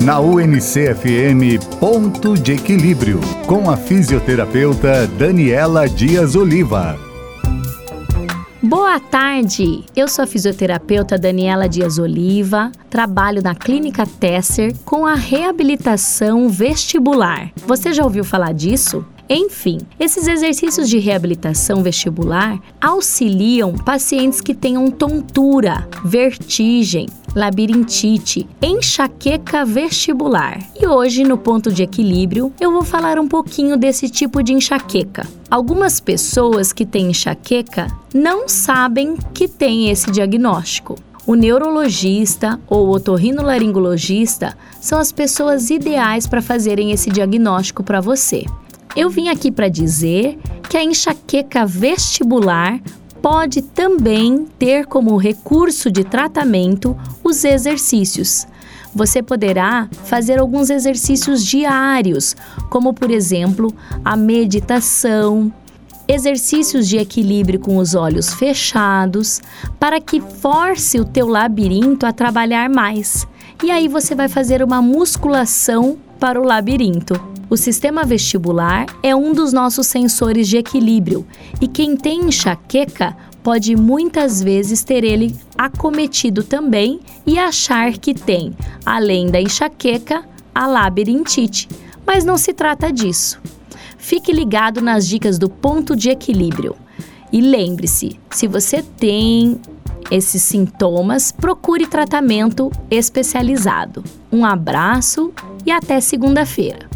Na UNCFM Ponto de Equilíbrio, com a fisioterapeuta Daniela Dias Oliva. Boa tarde! Eu sou a fisioterapeuta Daniela Dias Oliva, trabalho na Clínica Tesser com a reabilitação vestibular. Você já ouviu falar disso? Enfim, esses exercícios de reabilitação vestibular auxiliam pacientes que tenham tontura, vertigem, labirintite, enxaqueca vestibular. E hoje, no ponto de equilíbrio, eu vou falar um pouquinho desse tipo de enxaqueca. Algumas pessoas que têm enxaqueca não sabem que têm esse diagnóstico. O neurologista ou otorrinolaringologista são as pessoas ideais para fazerem esse diagnóstico para você. Eu vim aqui para dizer que a enxaqueca vestibular pode também ter como recurso de tratamento os exercícios. Você poderá fazer alguns exercícios diários, como por exemplo a meditação, exercícios de equilíbrio com os olhos fechados, para que force o teu labirinto a trabalhar mais. E aí você vai fazer uma musculação para o labirinto. O sistema vestibular é um dos nossos sensores de equilíbrio e quem tem enxaqueca pode muitas vezes ter ele acometido também e achar que tem, além da enxaqueca, a labirintite. Mas não se trata disso. Fique ligado nas dicas do ponto de equilíbrio. E lembre-se, se você tem esses sintomas, procure tratamento especializado. Um abraço e até segunda-feira.